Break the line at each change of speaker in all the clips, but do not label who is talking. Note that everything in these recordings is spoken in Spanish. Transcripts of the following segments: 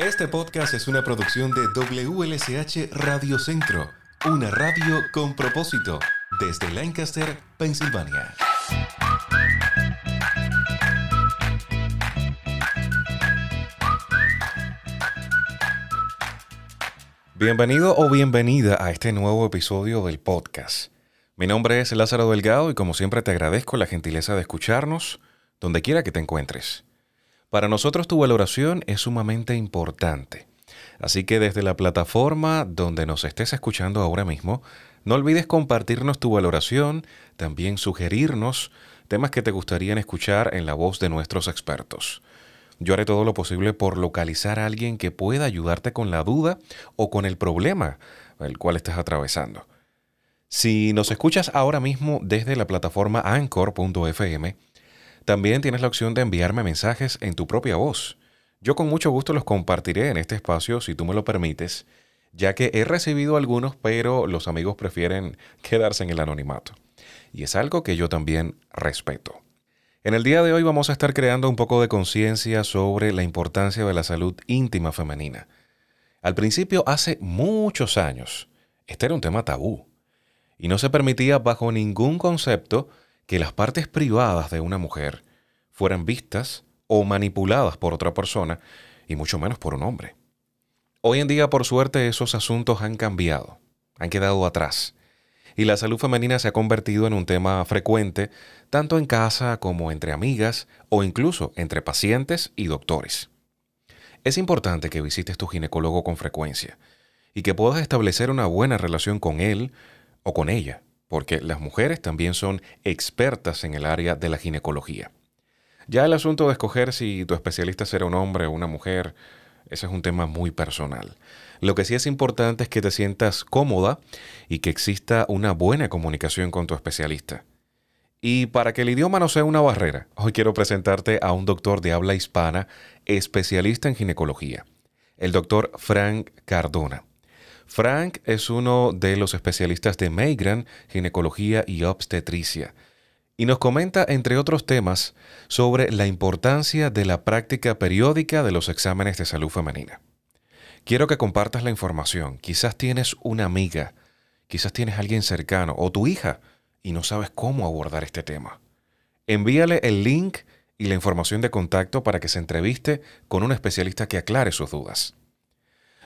Este podcast es una producción de WLSH Radio Centro, una radio con propósito, desde Lancaster, Pensilvania. Bienvenido o bienvenida a este nuevo episodio del podcast. Mi nombre es Lázaro Delgado y como siempre te agradezco la gentileza de escucharnos donde quiera que te encuentres. Para nosotros tu valoración es sumamente importante. Así que desde la plataforma donde nos estés escuchando ahora mismo, no olvides compartirnos tu valoración, también sugerirnos temas que te gustarían escuchar en la voz de nuestros expertos. Yo haré todo lo posible por localizar a alguien que pueda ayudarte con la duda o con el problema el cual estás atravesando. Si nos escuchas ahora mismo desde la plataforma anchor.fm, también tienes la opción de enviarme mensajes en tu propia voz. Yo con mucho gusto los compartiré en este espacio si tú me lo permites, ya que he recibido algunos, pero los amigos prefieren quedarse en el anonimato. Y es algo que yo también respeto. En el día de hoy vamos a estar creando un poco de conciencia sobre la importancia de la salud íntima femenina. Al principio, hace muchos años, este era un tema tabú y no se permitía bajo ningún concepto que las partes privadas de una mujer fueran vistas o manipuladas por otra persona, y mucho menos por un hombre. Hoy en día, por suerte, esos asuntos han cambiado, han quedado atrás, y la salud femenina se ha convertido en un tema frecuente, tanto en casa como entre amigas o incluso entre pacientes y doctores. Es importante que visites tu ginecólogo con frecuencia y que puedas establecer una buena relación con él o con ella porque las mujeres también son expertas en el área de la ginecología. Ya el asunto de escoger si tu especialista será un hombre o una mujer, ese es un tema muy personal. Lo que sí es importante es que te sientas cómoda y que exista una buena comunicación con tu especialista. Y para que el idioma no sea una barrera, hoy quiero presentarte a un doctor de habla hispana, especialista en ginecología, el doctor Frank Cardona. Frank es uno de los especialistas de Meigran, ginecología y obstetricia, y nos comenta, entre otros temas, sobre la importancia de la práctica periódica de los exámenes de salud femenina. Quiero que compartas la información. Quizás tienes una amiga, quizás tienes alguien cercano o tu hija y no sabes cómo abordar este tema. Envíale el link y la información de contacto para que se entreviste con un especialista que aclare sus dudas.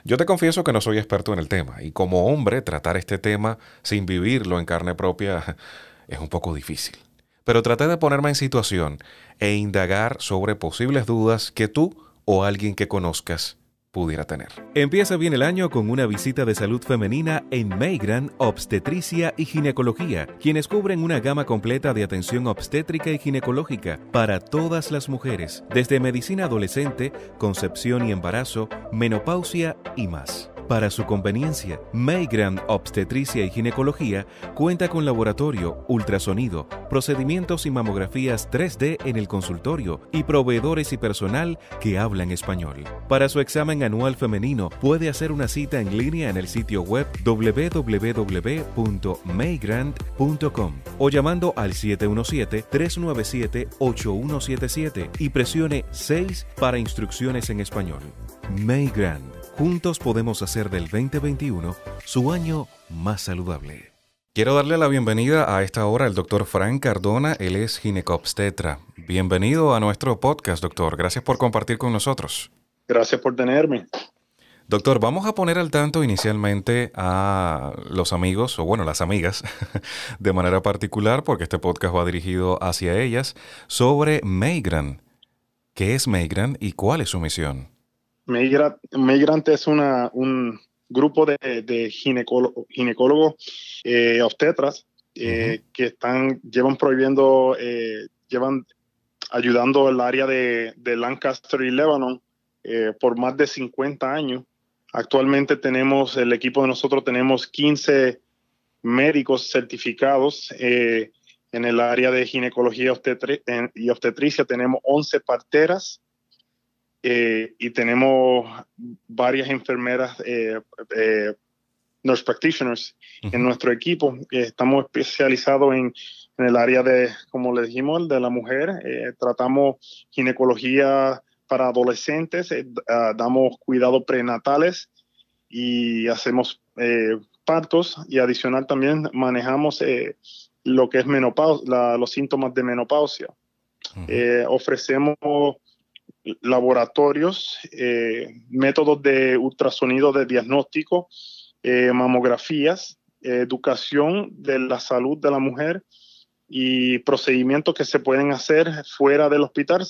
Yo te confieso que no soy experto en el tema y como hombre tratar este tema sin vivirlo en carne propia es un poco difícil. Pero traté de ponerme en situación e indagar sobre posibles dudas que tú o alguien que conozcas pudiera tener. Empieza bien el año con una visita de salud femenina en Meigran Obstetricia y Ginecología, quienes cubren una gama completa de atención obstétrica y ginecológica para todas las mujeres, desde medicina adolescente, concepción y embarazo, menopausia y más. Para su conveniencia, Maygrand Obstetricia y Ginecología cuenta con laboratorio, ultrasonido, procedimientos y mamografías 3D en el consultorio y proveedores y personal que hablan español. Para su examen anual femenino, puede hacer una cita en línea en el sitio web www.maygrand.com o llamando al 717-397-8177 y presione 6 para instrucciones en español. Maygrand Juntos podemos hacer del 2021 su año más saludable. Quiero darle la bienvenida a esta hora al doctor Frank Cardona, él es ginecobstetra. Bienvenido a nuestro podcast, doctor. Gracias por compartir con nosotros.
Gracias por tenerme.
Doctor, vamos a poner al tanto inicialmente a los amigos, o bueno, las amigas, de manera particular, porque este podcast va dirigido hacia ellas, sobre Meigran. ¿Qué es Meigran y cuál es su misión?
Migrante es una, un grupo de, de ginecólogos eh, obstetras eh, que están, llevan prohibiendo, eh, llevan ayudando el área de, de Lancaster y Lebanon por más de 50 años. Actualmente tenemos, el equipo de nosotros tenemos 15 médicos certificados en el área de ginecología y obstetricia. Tenemos 11 parteras eh, y tenemos varias enfermeras, eh, eh, nurse practitioners en nuestro equipo. estamos especializados en, en, el área de, como le dijimos, de la mujer. tratamos ginecología para adolescentes, damos cuidados prenatales y hacemos partos y adicional también manejamos lo que es menopausia, los síntomas de menopausia. ofrecemos laboratorios, métodos de ultrasonido de diagnóstico, mamografías, educación de la salud de la mujer y procedimientos que se pueden hacer fuera del hospital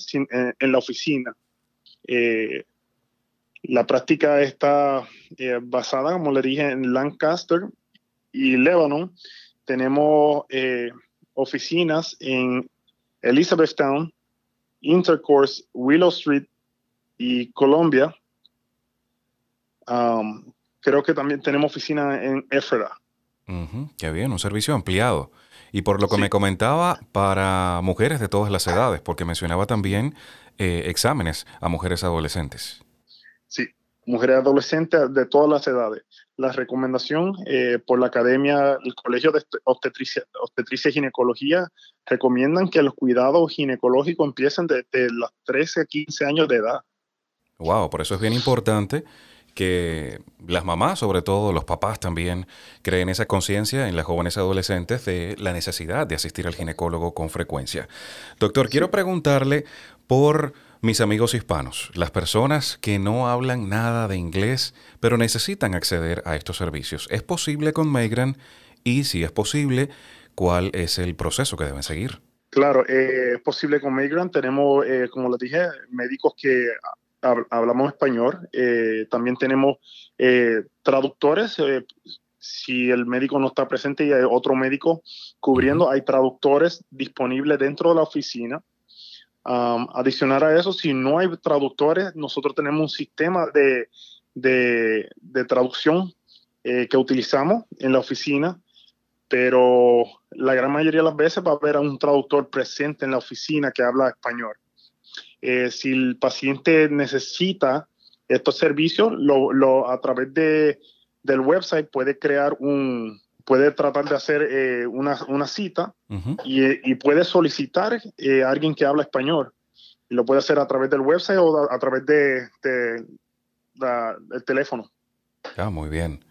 en, la oficina. Eh, la práctica está eh, basada, como le dije, en Lancaster y Lebanon. Tenemos eh, oficinas en Elizabethtown, Intercourse, Willow Street y Colombia. Um, creo que también tenemos oficina en Ephrata.
qué bien, un servicio ampliado. Y por lo que me comentaba, para mujeres de todas las edades, porque mencionaba también eh, exámenes a mujeres adolescentes.
Sí, mujeres adolescentes de todas las edades. La recomendación eh, por la Academia, el Colegio de Obstetricia, Obstetricia y Ginecología, recomiendan que los cuidados ginecológicos empiecen desde los 13 a 15 años de edad.
Wow, por eso es bien importante que las mamás, sobre todo los papás también, creen esa conciencia en las jóvenes adolescentes de la necesidad de asistir al ginecólogo con frecuencia. Doctor, quiero preguntarle por mis amigos hispanos, las personas que no hablan nada de inglés, pero necesitan acceder a estos servicios. ¿Es posible con Migran? Y si es posible, ¿cuál es el proceso que deben seguir?
Claro, eh, es posible con Migran. Tenemos, eh, como les dije, médicos que hablamos español. Eh, también tenemos traductores. Si el médico no está presente y hay otro médico cubriendo, hay traductores disponibles dentro de la oficina. Adicional a eso, si no hay traductores, nosotros tenemos un sistema de, de, de traducción que utilizamos en la oficina, pero la gran mayoría de las veces va a haber un traductor presente en la oficina que habla español. Eh, si el paciente necesita estos servicios, lo, a través de, del website puede crear un, puede tratar de hacer eh, una, una, cita y, puede solicitar eh, a alguien que habla español. Y lo puede hacer a través del website o a, través de, de, del teléfono.
Ah, muy bien.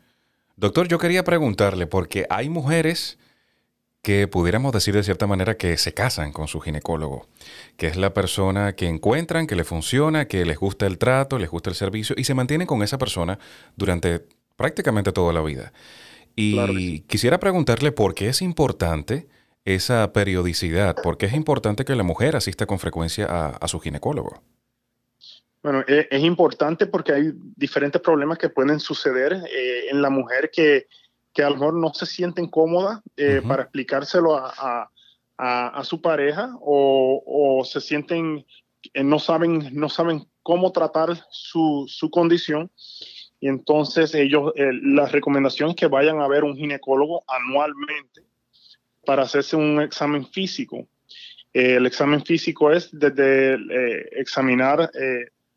Doctor, yo quería preguntarle, porque hay mujeres que pudiéramos decir de cierta manera que se casan con su ginecólogo, que es la persona que encuentran, que le funciona, que les gusta el trato, les gusta el servicio y se mantienen con esa persona durante prácticamente toda la vida. Y quisiera preguntarle por qué es importante esa periodicidad, por qué es importante que la mujer asista con frecuencia a, su ginecólogo.
Bueno, e, es, importante porque hay diferentes problemas que pueden suceder eh, en la mujer que que a lo mejor no se sienten cómodas eh, para explicárselo a, su pareja o, se sienten, eh, no, saben, no saben cómo tratar su, condición. Y entonces ellos, eh, la recomendación es que vayan a ver un ginecólogo anualmente para hacerse un examen físico. el examen físico es desde examinar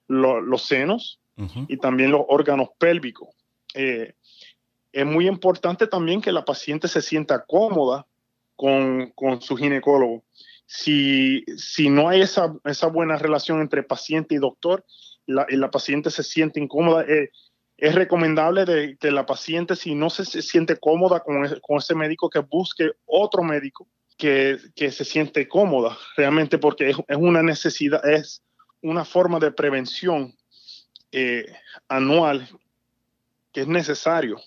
los senos y también los órganos pélvicos es muy importante también que la paciente se sienta cómoda con, su ginecólogo. Si, si, no hay esa, esa, buena relación entre paciente y doctor, la, y la paciente se siente incómoda, eh, es recomendable de, que la paciente, si no se, siente cómoda con, ese médico, que busque otro médico que, se siente cómoda, realmente porque es, una necesidad, es una forma de prevención eh, anual que es necesario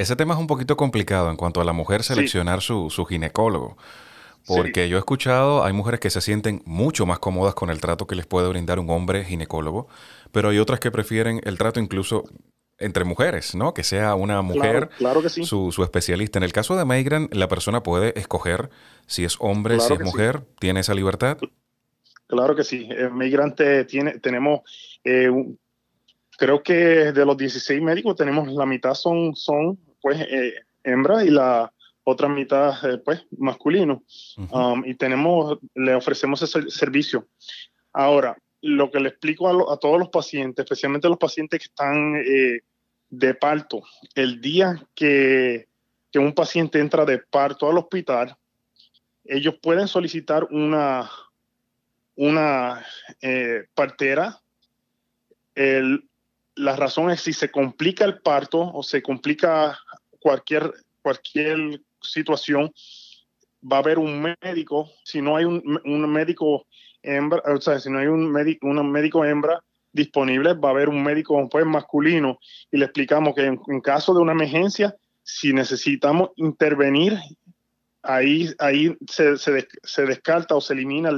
ese tema es un poquito complicado en cuanto a la mujer seleccionar su, ginecólogo. Porque yo he escuchado, hay mujeres que se sienten mucho más cómodas con el trato que les puede brindar un hombre ginecólogo, pero hay otras que prefieren el trato incluso entre mujeres, ¿no? Que sea una mujer su, especialista. En el caso de Meigran, la persona puede escoger si es hombre, si es mujer, tiene esa libertad.
Claro que sí. En Migrante tiene, tenemos eh, creo que de los 16 médicos tenemos la mitad son, son pues eh, hembras y la otra mitad eh, pues masculino. Um, y tenemos, le ofrecemos ese servicio. Ahora, lo que le explico a, todos los pacientes, especialmente a los pacientes que están eh, de parto, el día que, que un paciente entra de parto al hospital, ellos pueden solicitar una, una eh, partera, la razón es si se complica el parto o se complica cualquier, cualquier situación, va a haber un médico, si no hay un, médico hembra, o sea, si no hay un médico, un médico hembra disponible, va a haber un médico pues, masculino y le explicamos que en, caso de una emergencia, si necesitamos intervenir, ahí, ahí se, se, descarta o se elimina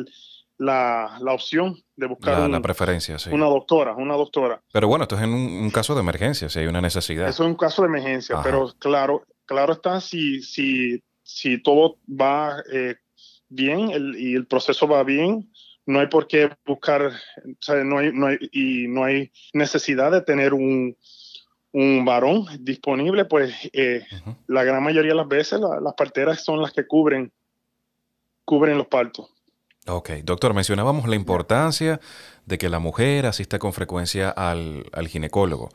la, la, opción de buscar
la, preferencia,
una doctora, una doctora.
Pero bueno, esto es en un, caso de emergencia, si hay una necesidad.
Eso es un caso de emergencia, pero claro, claro está si, si, si todo va eh, bien y el proceso va bien, no hay por qué buscar, no, hay, no hay, y no hay necesidad de tener un, un varón disponible, pues eh, la gran mayoría de las veces las parteras son las que cubren, cubren los partos.
Ok, doctor, mencionábamos la importancia de que la mujer asista con frecuencia al, al ginecólogo.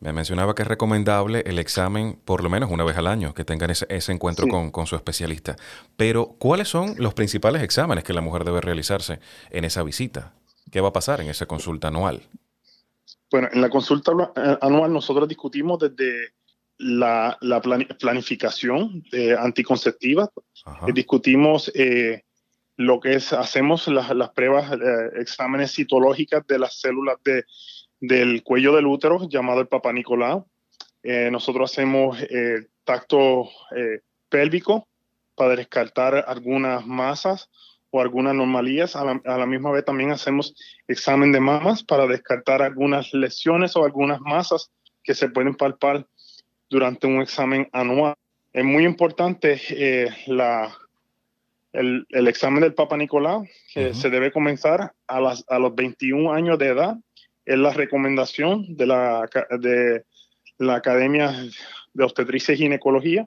Me mencionaba que es recomendable el examen por lo menos una vez al año, que tengan ese, encuentro con, su especialista. Pero, ¿cuáles son los principales exámenes que la mujer debe realizarse en esa visita? ¿Qué va a pasar en esa consulta anual?
Bueno, en la consulta eh, anual nosotros discutimos desde la, planificación anticonceptiva, eh, discutimos eh, lo que es, hacemos las, pruebas, exámenes citológicas de las células de del cuello del útero llamado el Papa Nicolau. Eh, nosotros hacemos eh, tacto eh, pélvico para descartar algunas masas o algunas anomalías. A la, misma vez también hacemos examen de mamas para descartar algunas lesiones o algunas masas que se pueden palpar durante un examen anual. Es muy importante la, el, examen del Papa Nicolau, que se debe comenzar a, las, a los 21 años de edad es la recomendación de la, de la Academia de Obstetricia y Ginecología.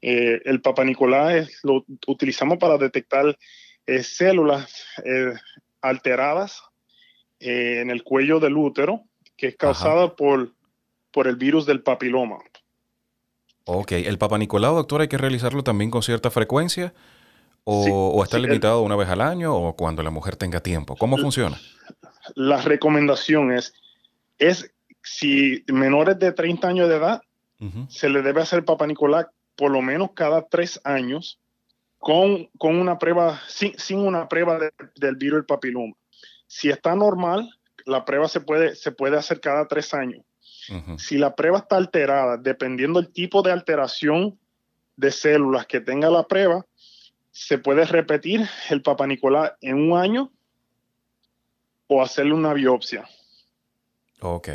Eh, el Papa Nicolás lo utilizamos para detectar eh, células eh, alteradas en el cuello del útero, que es causada por, por el virus del papiloma.
Ok, ¿el Papa Nicolau, doctor, hay que realizarlo también con cierta frecuencia? ¿O, está limitado una vez al año o cuando la mujer tenga tiempo? ¿Cómo funciona?
La recomendación es, es si menores de 30 años de edad, se le debe hacer Papa Nicolás por lo menos cada tres años con, una prueba, sin, una prueba del virus del papiloma. Si está normal, la prueba se puede, se puede hacer cada tres años. Si la prueba está alterada, dependiendo del tipo de alteración de células que tenga la prueba, se puede repetir el Papa Nicolás en un año o hacerle una biopsia.
Ok.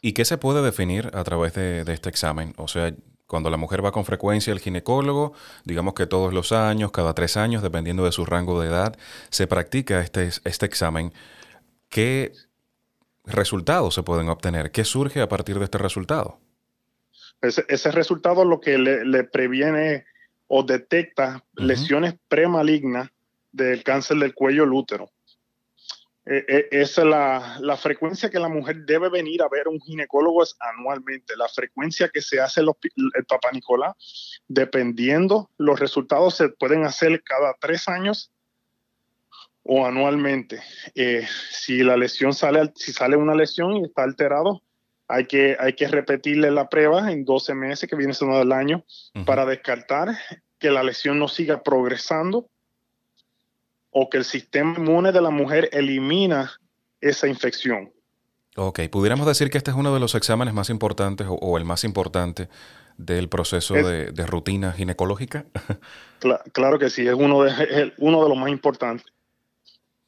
¿Y qué se puede definir a través de, este examen? O sea, cuando la mujer va con frecuencia al ginecólogo, digamos que todos los años, cada tres años, dependiendo de su rango de edad, se practica este, este examen. ¿Qué resultados se pueden obtener? ¿Qué surge a partir de este resultado?
Ese, resultado lo que le, previene o detecta lesiones premalignas del cáncer del cuello del útero. Eh, eh, es la, la, frecuencia que la mujer debe venir a ver un ginecólogo es anualmente. La frecuencia que se hace el, el Papa Nicolás, dependiendo, los resultados se pueden hacer cada tres años o anualmente. Eh, si la lesión sale, si sale una lesión y está alterado, hay que, hay que repetirle la prueba en 12 meses, que viene siendo del año, para descartar que la lesión no siga progresando o que el sistema inmune de la mujer elimina esa infección.
Ok, pudiéramos decir que este es uno de los exámenes más importantes o, el más importante del proceso de, rutina ginecológica.
claro que sí, es uno de, uno de los más importantes.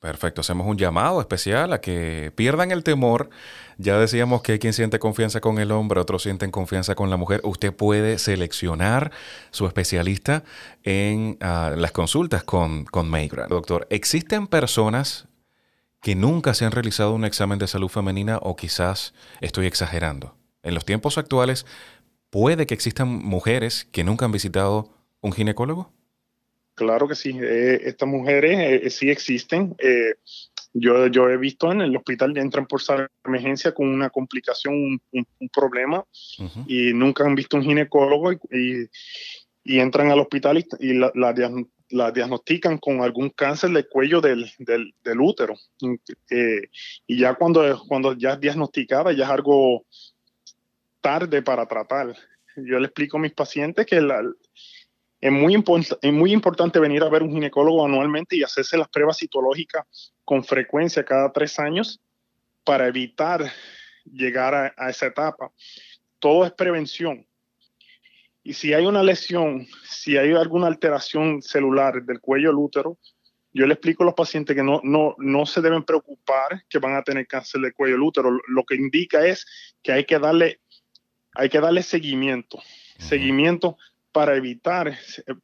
Perfecto, hacemos un llamado especial a que pierdan el temor. Ya decíamos que hay quien siente confianza con el hombre, otros sienten confianza con la mujer. Usted puede seleccionar su especialista en ah, las consultas con, con Doctor, ¿existen personas que nunca se han realizado un examen de salud femenina o quizás estoy exagerando? En los tiempos actuales, ¿puede que existan mujeres que nunca han visitado un ginecólogo?
Claro que sí, eh, estas mujeres eh, eh, sí existen. yo, yo he visto en el hospital que entran por emergencia con una complicación, un, problema, y nunca han visto un ginecólogo y, y, entran al hospital y, la, la diagnostican con algún cáncer del cuello del, del, útero. Eh, y ya cuando, cuando ya es diagnosticada, ya es algo tarde para tratar. Yo le explico a mis pacientes que es, muy es muy importante venir a ver un ginecólogo anualmente y hacerse las pruebas citológicas con frecuencia cada tres años para evitar llegar a, a esa etapa. Todo es prevención y si hay una lesión, si hay alguna alteración celular del cuello del útero, yo le explico a los pacientes que no, no, no se deben preocupar que van a tener cáncer del cuello del útero. Lo que indica es que hay que darle, hay que darle seguimiento, seguimiento para evitar,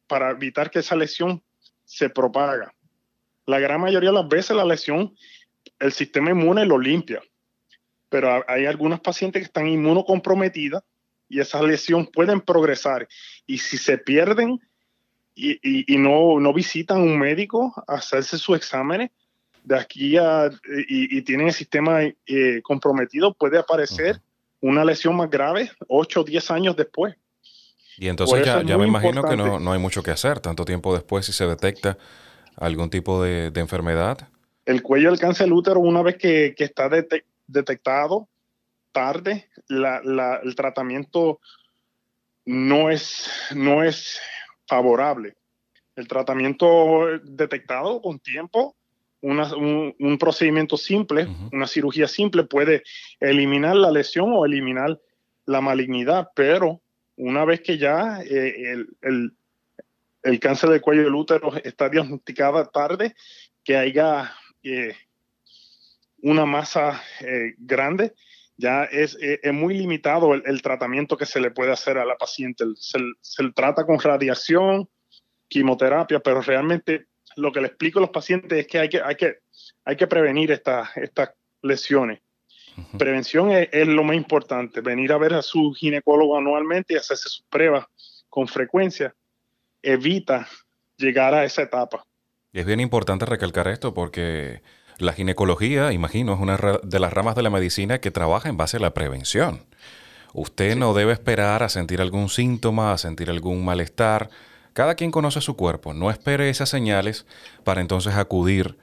para evitar que esa lesión se propaga. La gran mayoría de las veces la lesión, el sistema inmune lo limpia, pero hay algunas pacientes que están inmunocomprometidas y esa lesión pueden progresar. Y si se pierden y, no, no, visitan un médico a hacerse sus exámenes, de aquí a, y, tienen el sistema eh, comprometido, puede aparecer una lesión más grave 8 o 10 años después.
Y entonces ya, ya me imagino que no, no, hay mucho que hacer, tanto tiempo después si se detecta algún tipo de, de enfermedad.
El cuello del cáncer del útero, una vez que, que está detectado, tarde, el tratamiento no es, no es favorable. El tratamiento detectado con tiempo, un, procedimiento simple, una cirugía simple puede eliminar la lesión o eliminar la malignidad, pero una vez que ya eh, el, cáncer del cuello del útero está diagnosticada tarde, que haya eh, una masa eh, grande, ya es, es, muy limitado el, tratamiento que se le puede hacer a la paciente. Se, trata con radiación, quimioterapia, pero realmente lo que le explico a los pacientes es que hay que, hay que, hay que prevenir estas lesiones. Prevención es, es, lo más importante, venir a ver a su ginecólogo anualmente y hacerse sus pruebas con frecuencia evita llegar a esa etapa.
Es bien importante recalcar esto porque la ginecología, imagino, es una de las ramas de la medicina que trabaja en base a la prevención. Usted no debe esperar a sentir algún síntoma, a sentir algún malestar. Cada quien conoce su cuerpo. No espere esas señales para entonces acudir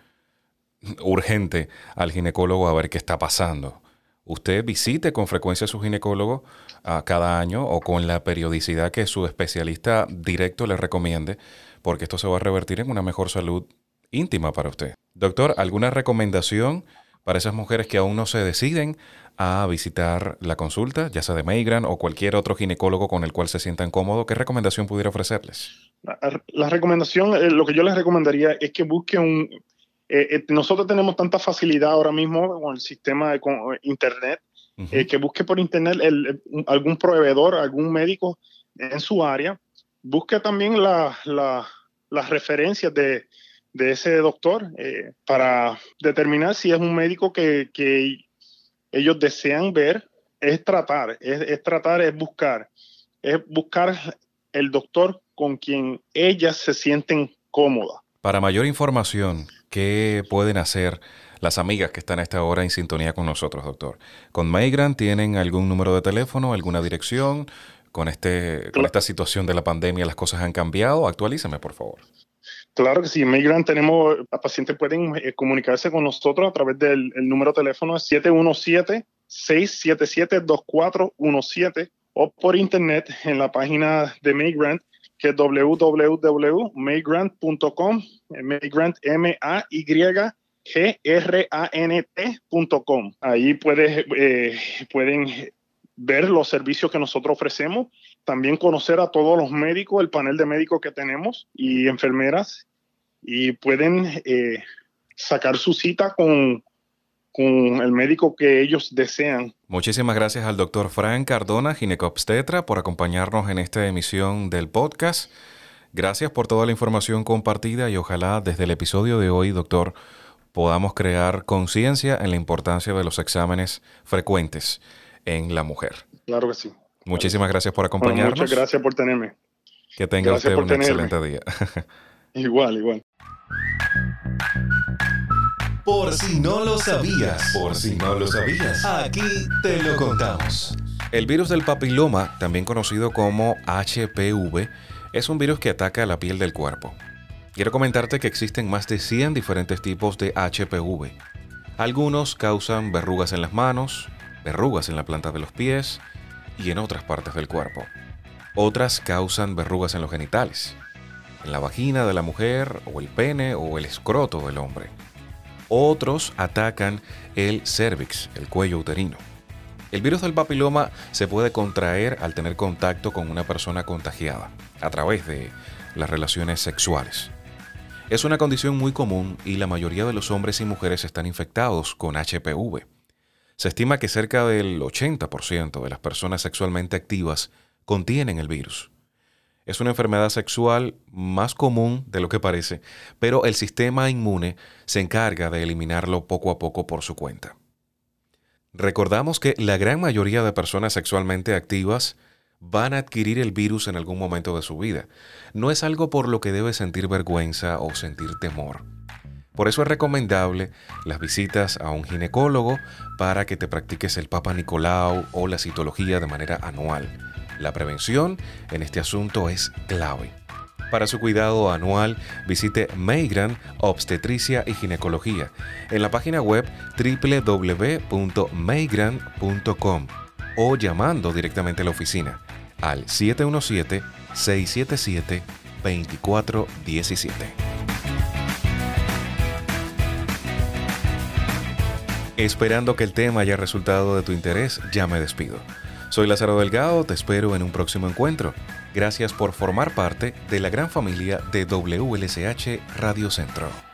urgente al ginecólogo a ver qué está pasando. Usted visite con frecuencia a su ginecólogo ah, cada año o con la periodicidad que su especialista directo le recomiende, porque esto se va a revertir en una mejor salud íntima para usted. Doctor, ¿alguna recomendación para esas mujeres que aún no se deciden a visitar la consulta, ya sea de Meigran o cualquier otro ginecólogo con el cual se sientan cómodos? ¿Qué recomendación pudiera ofrecerles?
La, recomendación, eh, lo que yo les recomendaría es que busquen un... Eh, eh, nosotros tenemos tanta facilidad ahora mismo con el sistema de Internet, que busque por Internet algún proveedor, algún médico en su área. Busque también las referencias de, de ese doctor eh, para determinar si es un médico que, ellos desean ver, es tratar, es, tratar, es buscar, es buscar el doctor con quien ellas se sienten cómodas.
Para mayor información, ¿qué pueden hacer las amigas que están a esta hora en sintonía con nosotros, doctor? ¿Con Migrant tienen algún número de teléfono, alguna dirección? Con, este, con esta situación de la pandemia, ¿las cosas han cambiado? Actualízame, por favor.
Claro que sí, en tenemos, las pacientes pueden eh, comunicarse con nosotros a través del número de teléfono 717-677-2417 o por internet en la página de Maygrant www.maygrant.com, Maygrant M A Y G R A N T.com. Ahí puedes, eh, pueden ver los servicios que nosotros ofrecemos también conocer a todos los médicos, el panel de médicos que tenemos y enfermeras, y pueden eh, sacar su cita con, con el médico que ellos desean.
Muchísimas gracias al doctor Frank Cardona, ginecobstetra, por acompañarnos en esta emisión del podcast. Gracias por toda la información compartida y ojalá desde el episodio de hoy, doctor, podamos crear conciencia en la importancia de los exámenes frecuentes en la mujer.
Claro que sí.
Muchísimas gracias por acompañarnos.
muchas gracias por tenerme.
Que tenga usted un excelente día.
igual, igual.
Por si no lo sabías, por si no lo sabías, aquí te lo contamos.
El virus del papiloma, también conocido como HPV, es un virus que ataca la piel del cuerpo. Quiero comentarte que existen más de 100 diferentes tipos de HPV. Algunos causan verrugas en las manos, verrugas en la planta de los pies y en otras partes del cuerpo. Otras causan verrugas en los genitales, en la vagina de la mujer o el pene o el escroto del hombre. Otros atacan el cervix, el cuello uterino. El virus del papiloma se puede contraer al tener contacto con una persona contagiada a través de las relaciones sexuales. Es una condición muy común y la mayoría de los hombres y mujeres están infectados con HPV. Se estima que cerca del 80% de las personas sexualmente activas contienen el virus. Es una enfermedad sexual más común de lo que parece, pero el sistema inmune se encarga de eliminarlo poco a poco por su cuenta. Recordamos que la gran mayoría de personas sexualmente activas van a adquirir el virus en algún momento de su vida. No es algo por lo que debes sentir vergüenza o sentir temor. Por eso es recomendable las visitas a un ginecólogo para que te practiques el Papa Nicolau o la citología de manera anual. La prevención en este asunto es clave. Para su cuidado anual, visite Meigran Obstetricia y Ginecología en la página web www.meigran.com o llamando directamente a la oficina al 717-677-2417. Esperando que el tema haya resultado de tu interés, ya me despido. Soy Lázaro Delgado, te espero en un próximo encuentro. Gracias por formar parte de la gran familia de WLSH Radio Centro.